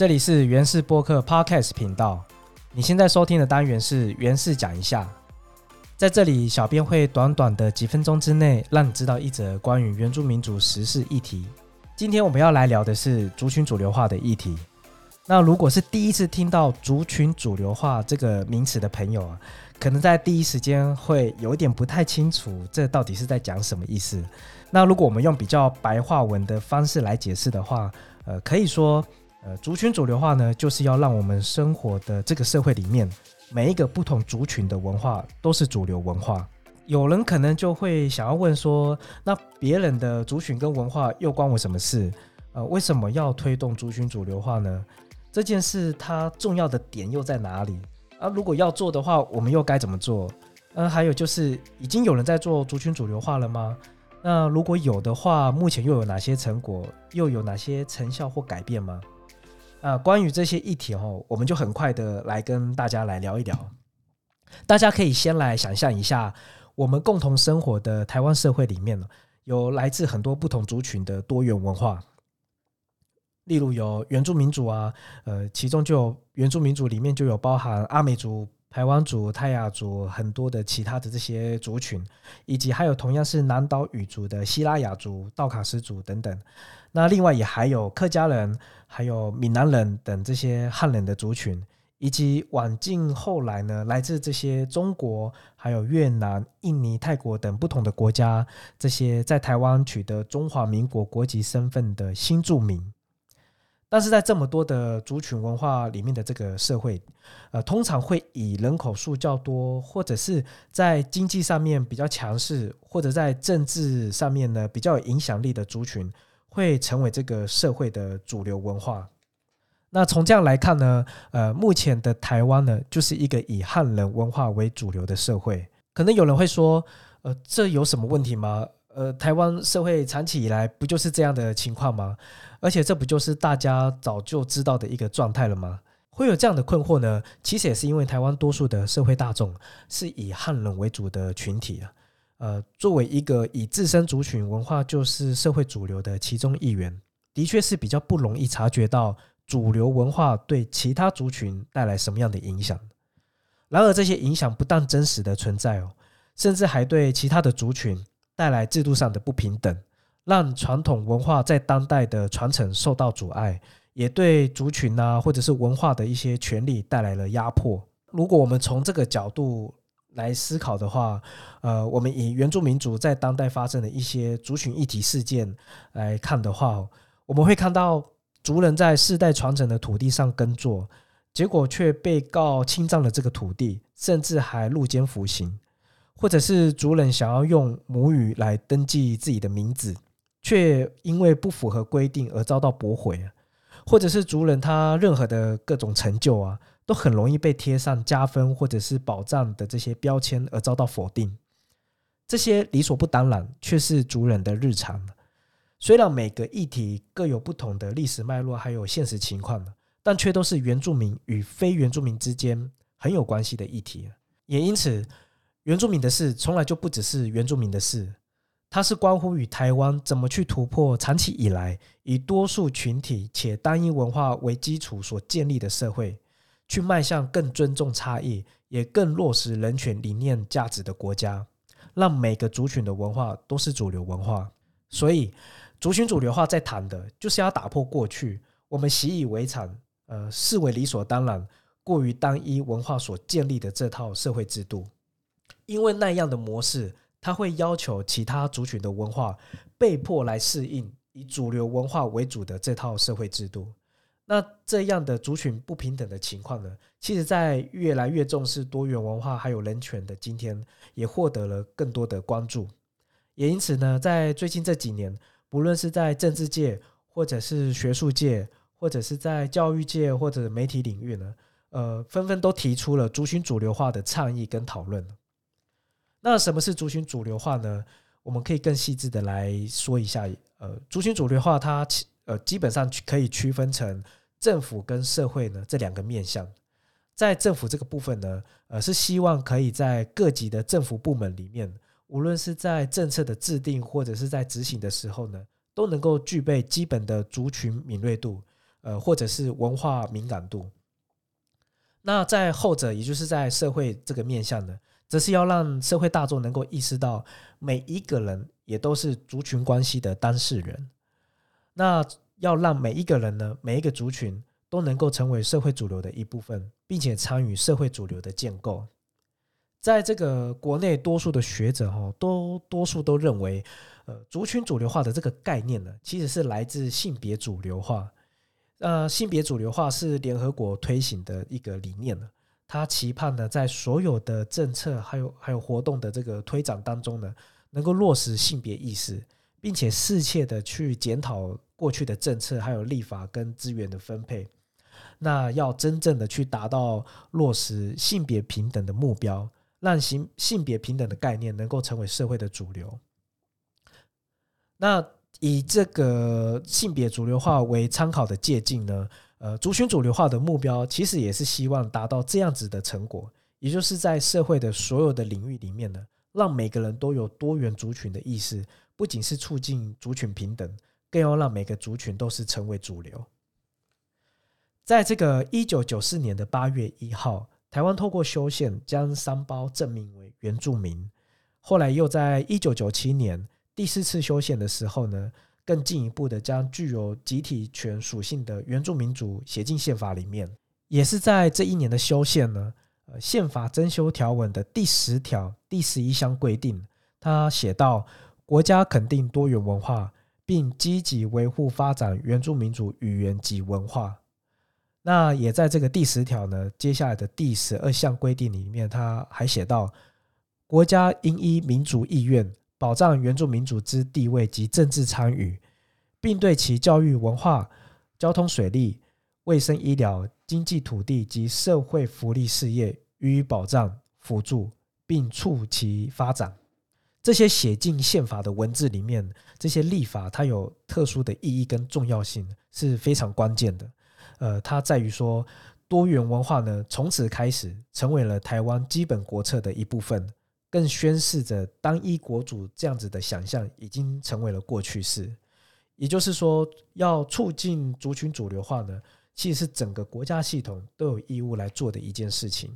这里是原氏播客 Podcast 频道。你现在收听的单元是原氏讲一下，在这里，小编会短短的几分钟之内，让你知道一则关于原住民族时事议题。今天我们要来聊的是族群主流化的议题。那如果是第一次听到族群主流化这个名词的朋友啊，可能在第一时间会有点不太清楚，这到底是在讲什么意思。那如果我们用比较白话文的方式来解释的话，呃，可以说。呃，族群主流化呢，就是要让我们生活的这个社会里面，每一个不同族群的文化都是主流文化。有人可能就会想要问说，那别人的族群跟文化又关我什么事？呃，为什么要推动族群主流化呢？这件事它重要的点又在哪里？啊，如果要做的话，我们又该怎么做？呃，还有就是，已经有人在做族群主流化了吗？那如果有的话，目前又有哪些成果？又有哪些成效或改变吗？呃，关于这些议题哦，我们就很快的来跟大家来聊一聊。大家可以先来想象一下，我们共同生活的台湾社会里面呢，有来自很多不同族群的多元文化。例如有原住民族啊，呃，其中就有原住民族里面就有包含阿美族、台湾族、泰雅族很多的其他的这些族群，以及还有同样是南岛语族的希拉雅族、道卡斯族等等。那另外也还有客家人。还有闽南人等这些汉人的族群，以及晚近后来呢，来自这些中国、还有越南、印尼、泰国等不同的国家，这些在台湾取得中华民国国籍身份的新住民。但是在这么多的族群文化里面的这个社会，呃，通常会以人口数较多，或者是在经济上面比较强势，或者在政治上面呢比较有影响力的族群。会成为这个社会的主流文化。那从这样来看呢，呃，目前的台湾呢，就是一个以汉人文化为主流的社会。可能有人会说，呃，这有什么问题吗？呃，台湾社会长期以来不就是这样的情况吗？而且这不就是大家早就知道的一个状态了吗？会有这样的困惑呢？其实也是因为台湾多数的社会大众是以汉人为主的群体啊。呃，作为一个以自身族群文化就是社会主流的其中一员，的确是比较不容易察觉到主流文化对其他族群带来什么样的影响。然而，这些影响不但真实的存在哦，甚至还对其他的族群带来制度上的不平等，让传统文化在当代的传承受到阻碍，也对族群啊或者是文化的一些权利带来了压迫。如果我们从这个角度，来思考的话，呃，我们以原住民族在当代发生的一些族群议题事件来看的话，我们会看到族人在世代传承的土地上耕作，结果却被告侵占了这个土地，甚至还入监服刑；或者是族人想要用母语来登记自己的名字，却因为不符合规定而遭到驳回；或者是族人他任何的各种成就啊。都很容易被贴上加分或者是保障的这些标签而遭到否定，这些理所不当然却是族人的日常。虽然每个议题各有不同的历史脉络，还有现实情况，但却都是原住民与非原住民之间很有关系的议题。也因此，原住民的事从来就不只是原住民的事，它是关乎与台湾怎么去突破长期以来以多数群体且单一文化为基础所建立的社会。去迈向更尊重差异，也更落实人权理念价值的国家，让每个族群的文化都是主流文化。所以，族群主流化在谈的就是要打破过去我们习以为常、呃视为理所当然、过于单一文化所建立的这套社会制度，因为那样的模式，它会要求其他族群的文化被迫来适应以主流文化为主的这套社会制度。那这样的族群不平等的情况呢？其实，在越来越重视多元文化还有人权的今天，也获得了更多的关注。也因此呢，在最近这几年，不论是在政治界，或者是学术界，或者是在教育界或者媒体领域呢，呃，纷纷都提出了族群主流化的倡议跟讨论。那什么是族群主流化呢？我们可以更细致的来说一下。呃，族群主流化它呃基本上可以区分成。政府跟社会呢这两个面向，在政府这个部分呢，呃，是希望可以在各级的政府部门里面，无论是在政策的制定或者是在执行的时候呢，都能够具备基本的族群敏锐度，呃，或者是文化敏感度。那在后者，也就是在社会这个面向呢，则是要让社会大众能够意识到，每一个人也都是族群关系的当事人。那要让每一个人呢，每一个族群都能够成为社会主流的一部分，并且参与社会主流的建构。在这个国内，多数的学者哈，都多数都认为，呃，族群主流化的这个概念呢，其实是来自性别主流化。呃，性别主流化是联合国推行的一个理念了。他期盼呢，在所有的政策还有还有活动的这个推展当中呢，能够落实性别意识，并且适切的去检讨过去的政策还有立法跟资源的分配。那要真正的去达到落实性别平等的目标，让性性别平等的概念能够成为社会的主流。那。以这个性别主流化为参考的借鉴呢，呃，族群主流化的目标其实也是希望达到这样子的成果，也就是在社会的所有的领域里面呢，让每个人都有多元族群的意识，不仅是促进族群平等，更要让每个族群都是成为主流。在这个一九九四年的八月一号，台湾透过修宪将三胞证明为原住民，后来又在一九九七年。第四次修宪的时候呢，更进一步的将具有集体权属性的原住民族写进宪法里面。也是在这一年的修宪呢，呃，宪法增修条文的第十条第十一项规定，他写到：国家肯定多元文化，并积极维护发展原住民族语言及文化。那也在这个第十条呢，接下来的第十二项规定里面，他还写到：国家应依民族意愿。保障原住民族之地位及政治参与，并对其教育、文化、交通、水利、卫生、医疗、经济、土地及社会福利事业予以保障、辅助，并促其发展。这些写进宪法的文字里面，这些立法它有特殊的意义跟重要性，是非常关键的。呃，它在于说，多元文化呢，从此开始成为了台湾基本国策的一部分。更宣示着单一国主这样子的想象已经成为了过去式，也就是说，要促进族群主流化呢，其实是整个国家系统都有义务来做的一件事情。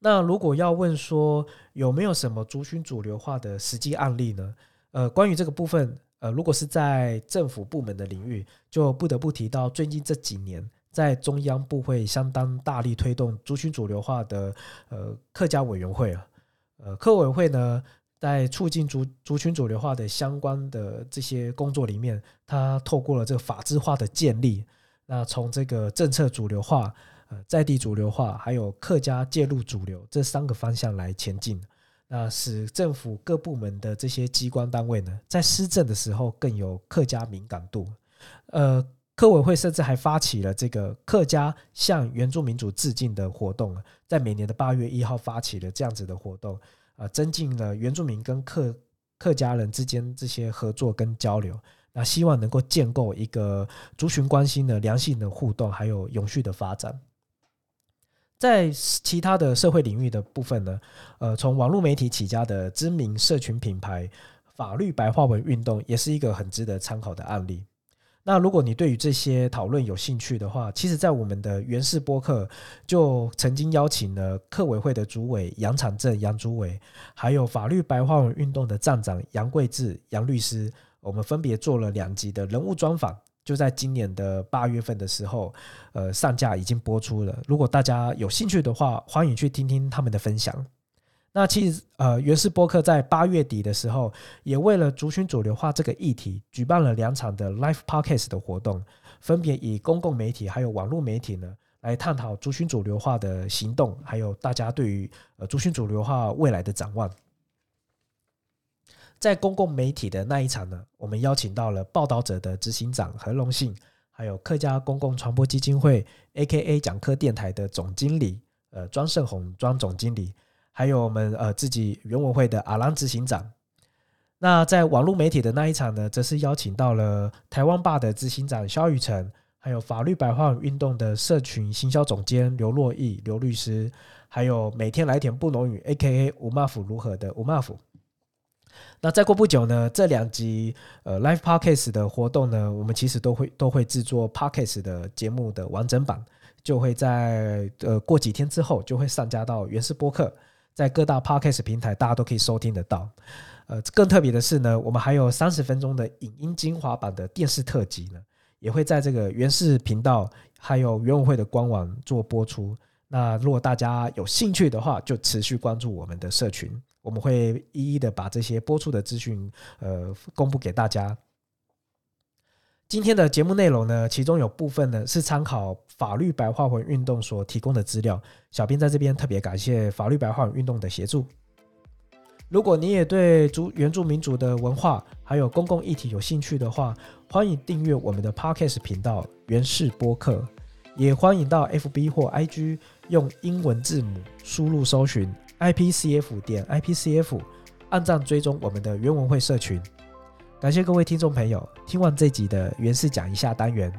那如果要问说有没有什么族群主流化的实际案例呢？呃，关于这个部分，呃，如果是在政府部门的领域，就不得不提到最近这几年。在中央部会相当大力推动族群主流化的呃客家委员会啊，呃客委会呢，在促进族族群主流化的相关的这些工作里面，它透过了这个法制化的建立，那从这个政策主流化、呃在地主流化，还有客家介入主流这三个方向来前进，那使政府各部门的这些机关单位呢，在施政的时候更有客家敏感度，呃。科委会甚至还发起了这个客家向原住民族致敬的活动在每年的八月一号发起了这样子的活动啊，增进了原住民跟客客家人之间这些合作跟交流，那希望能够建构一个族群关系的良性的互动，还有永续的发展。在其他的社会领域的部分呢，呃，从网络媒体起家的知名社群品牌法律白话文运动，也是一个很值得参考的案例。那如果你对于这些讨论有兴趣的话，其实，在我们的原氏播客就曾经邀请了客委会的主委杨长正杨主委，还有法律白话文运动的站长杨贵志杨律师，我们分别做了两集的人物专访，就在今年的八月份的时候，呃，上架已经播出了。如果大家有兴趣的话，欢迎去听听他们的分享。那其实，呃，原氏播客在八月底的时候，也为了族群主流化这个议题，举办了两场的 Live Podcast 的活动，分别以公共媒体还有网络媒体呢，来探讨族群主流化的行动，还有大家对于呃族群主流化未来的展望。在公共媒体的那一场呢，我们邀请到了报道者的执行长何荣信，还有客家公共传播基金会 （A.K.A. 讲课电台）的总经理，呃，庄胜宏庄总经理。还有我们呃自己原文会的阿郎执行长，那在网络媒体的那一场呢，则是邀请到了台湾霸的执行长肖雨辰，还有法律白话运动的社群行销总监刘若毅刘律师，还有每天来点不浓语 A K A 吴骂府如何的吴骂府。那再过不久呢，这两集呃 Live Podcast 的活动呢，我们其实都会都会制作 Podcast 的节目的完整版，就会在呃过几天之后就会上架到原始播客，在各大 Podcast 平台大家都可以收听得到。呃，更特别的是呢，我们还有三十分钟的影音精华版的电视特辑呢，也会在这个原视频道还有原委会的官网做播出。那如果大家有兴趣的话，就持续关注我们的社群。我们会一一的把这些播出的资讯，呃，公布给大家。今天的节目内容呢，其中有部分呢是参考法律白话文运动所提供的资料。小编在这边特别感谢法律白话文运动的协助。如果你也对主原住民族的文化还有公共议题有兴趣的话，欢迎订阅我们的 Podcast 频道原氏播客，也欢迎到 FB 或 IG 用英文字母输入搜寻。ipcf 点 ipcf，按赞追踪我们的原文会社群。感谢各位听众朋友，听完这集的原氏讲一下单元。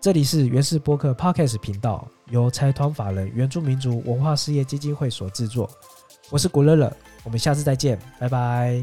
这里是原氏播客 Podcast 频道，由财团法人原住民族文化事业基金会所制作。我是古乐乐，我们下次再见，拜拜。